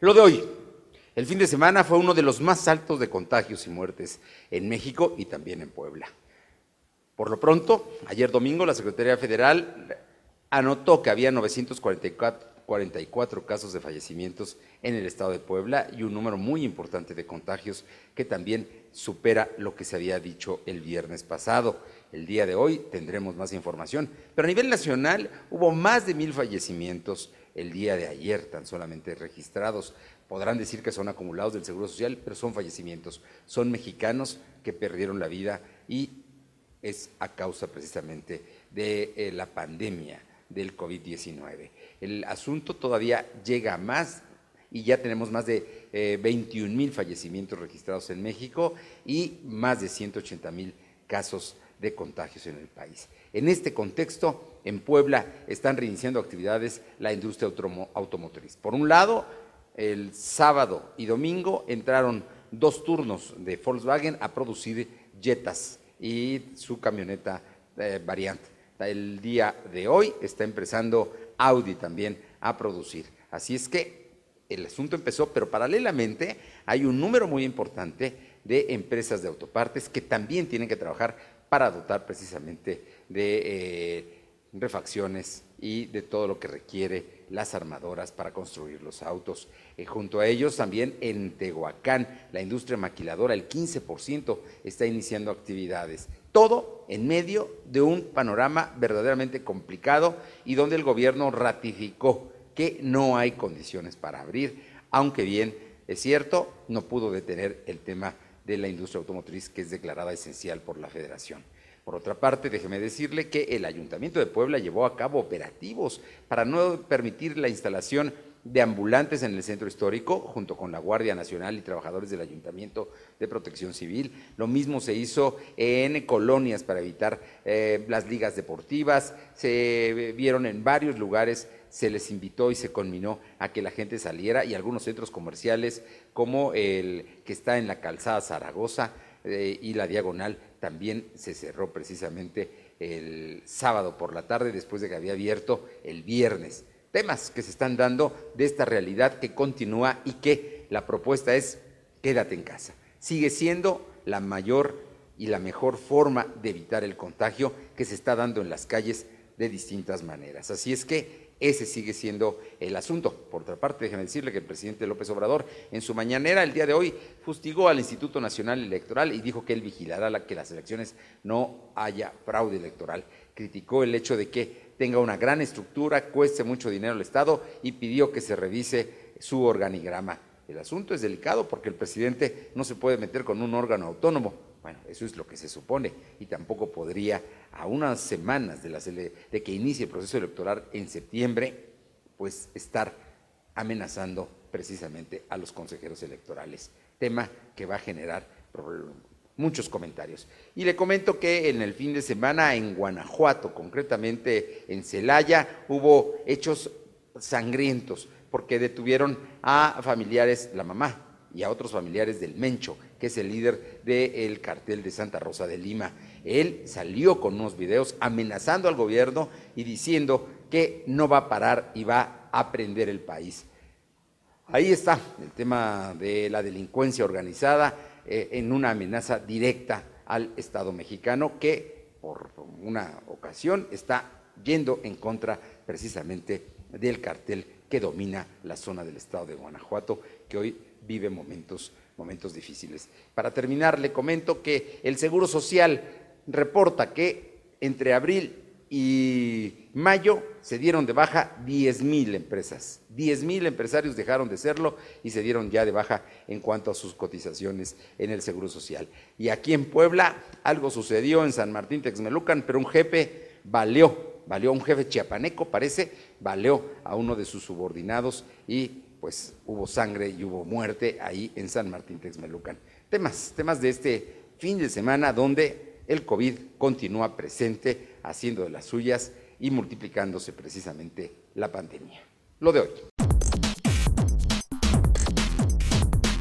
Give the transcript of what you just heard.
Lo de hoy. El fin de semana fue uno de los más altos de contagios y muertes en México y también en Puebla. Por lo pronto, ayer domingo la Secretaría Federal anotó que había 944 casos de fallecimientos en el estado de Puebla y un número muy importante de contagios que también supera lo que se había dicho el viernes pasado. El día de hoy tendremos más información, pero a nivel nacional hubo más de mil fallecimientos el día de ayer, tan solamente registrados. Podrán decir que son acumulados del Seguro Social, pero son fallecimientos. Son mexicanos que perdieron la vida y es a causa precisamente de eh, la pandemia del COVID-19. El asunto todavía llega a más y ya tenemos más de eh, 21 mil fallecimientos registrados en México y más de 180 mil casos de contagios en el país. En este contexto, en Puebla están reiniciando actividades la industria automotriz. Por un lado, el sábado y domingo entraron dos turnos de Volkswagen a producir Jetas y su camioneta eh, variante. El día de hoy está empezando Audi también a producir. Así es que el asunto empezó, pero paralelamente hay un número muy importante de empresas de autopartes que también tienen que trabajar para dotar precisamente de eh, refacciones y de todo lo que requiere las armadoras para construir los autos. Eh, junto a ellos también en Tehuacán, la industria maquiladora, el 15% está iniciando actividades. Todo en medio de un panorama verdaderamente complicado y donde el gobierno ratificó que no hay condiciones para abrir, aunque bien es cierto, no pudo detener el tema de la industria automotriz que es declarada esencial por la federación. Por otra parte, déjeme decirle que el Ayuntamiento de Puebla llevó a cabo operativos para no permitir la instalación de ambulantes en el centro histórico, junto con la Guardia Nacional y trabajadores del Ayuntamiento de Protección Civil. Lo mismo se hizo en colonias para evitar eh, las ligas deportivas. Se vieron en varios lugares, se les invitó y se conminó a que la gente saliera y algunos centros comerciales, como el que está en la calzada Zaragoza eh, y la Diagonal, también se cerró precisamente el sábado por la tarde, después de que había abierto el viernes. Temas que se están dando de esta realidad que continúa y que la propuesta es quédate en casa. Sigue siendo la mayor y la mejor forma de evitar el contagio que se está dando en las calles de distintas maneras. Así es que ese sigue siendo el asunto. Por otra parte, déjenme decirle que el presidente López Obrador en su mañanera el día de hoy fustigó al Instituto Nacional Electoral y dijo que él vigilará la, que las elecciones no haya fraude electoral. Criticó el hecho de que tenga una gran estructura, cueste mucho dinero al Estado y pidió que se revise su organigrama. El asunto es delicado porque el presidente no se puede meter con un órgano autónomo bueno, eso es lo que se supone y tampoco podría, a unas semanas de, de que inicie el proceso electoral en septiembre, pues estar amenazando precisamente a los consejeros electorales, tema que va a generar muchos comentarios. Y le comento que en el fin de semana en Guanajuato, concretamente en Celaya, hubo hechos sangrientos porque detuvieron a familiares, la mamá y a otros familiares del Mencho, que es el líder del cartel de Santa Rosa de Lima. Él salió con unos videos amenazando al gobierno y diciendo que no va a parar y va a prender el país. Ahí está el tema de la delincuencia organizada eh, en una amenaza directa al Estado mexicano que por una ocasión está yendo en contra precisamente del cartel que domina la zona del estado de Guanajuato, que hoy vive momentos, momentos difíciles. Para terminar, le comento que el Seguro Social reporta que entre abril y mayo se dieron de baja 10 mil empresas. 10 mil empresarios dejaron de serlo y se dieron ya de baja en cuanto a sus cotizaciones en el Seguro Social. Y aquí en Puebla algo sucedió en San Martín Texmelucan, pero un jefe valió, valió un jefe chiapaneco, parece, valió a uno de sus subordinados y pues hubo sangre y hubo muerte ahí en San Martín Texmelucan. Temas, temas de este fin de semana donde el COVID continúa presente, haciendo de las suyas y multiplicándose precisamente la pandemia. Lo de hoy.